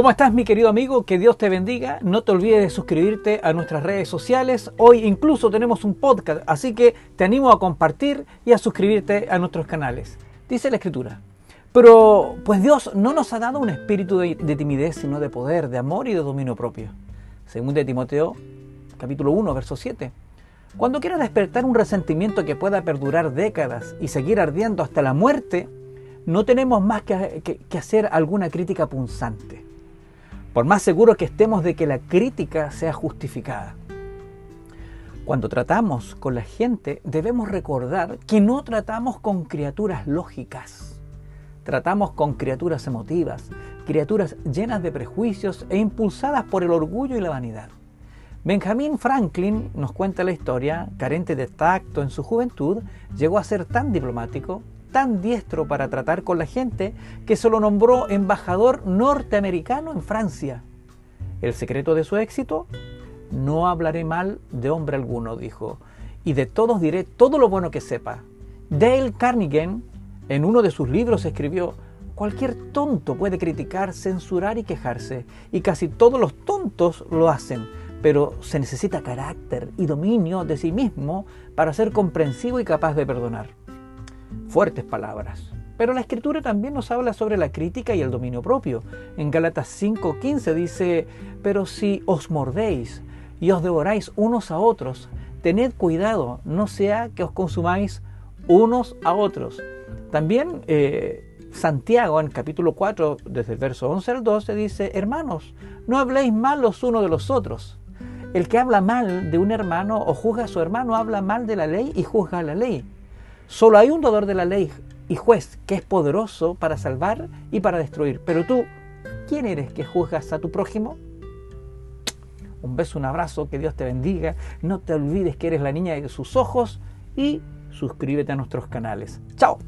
¿Cómo estás mi querido amigo? Que Dios te bendiga. No te olvides de suscribirte a nuestras redes sociales. Hoy incluso tenemos un podcast, así que te animo a compartir y a suscribirte a nuestros canales. Dice la escritura. Pero pues Dios no nos ha dado un espíritu de, timidez, sino de poder, de amor y de dominio propio. Según de Timoteo, capítulo 1, verso 7. Cuando quieras despertar un resentimiento que pueda perdurar décadas y seguir ardiendo hasta la muerte, no tenemos más que hacer alguna crítica punzante por más seguro que estemos de que la crítica sea justificada. Cuando tratamos con la gente debemos recordar que no tratamos con criaturas lógicas, tratamos con criaturas emotivas, criaturas llenas de prejuicios e impulsadas por el orgullo y la vanidad. Benjamin Franklin nos cuenta la historia, carente de tacto en su juventud, llegó a ser tan diplomático tan diestro para tratar con la gente que se lo nombró embajador norteamericano en Francia. El secreto de su éxito, no hablaré mal de hombre alguno, dijo, y de todos diré todo lo bueno que sepa. Dale Carnegie, en uno de sus libros, escribió, cualquier tonto puede criticar, censurar y quejarse, y casi todos los tontos lo hacen, pero se necesita carácter y dominio de sí mismo para ser comprensivo y capaz de perdonar fuertes palabras. Pero la escritura también nos habla sobre la crítica y el dominio propio. En Gálatas 5:15 dice, pero si os mordéis y os devoráis unos a otros, tened cuidado, no sea que os consumáis unos a otros. También eh, Santiago en capítulo 4, desde el verso 11 al 12, dice, hermanos, no habléis mal los unos de los otros. El que habla mal de un hermano o juzga a su hermano habla mal de la ley y juzga a la ley. Solo hay un dador de la ley y juez que es poderoso para salvar y para destruir. Pero tú, ¿quién eres que juzgas a tu prójimo? Un beso, un abrazo, que Dios te bendiga. No te olvides que eres la niña de sus ojos y suscríbete a nuestros canales. Chao.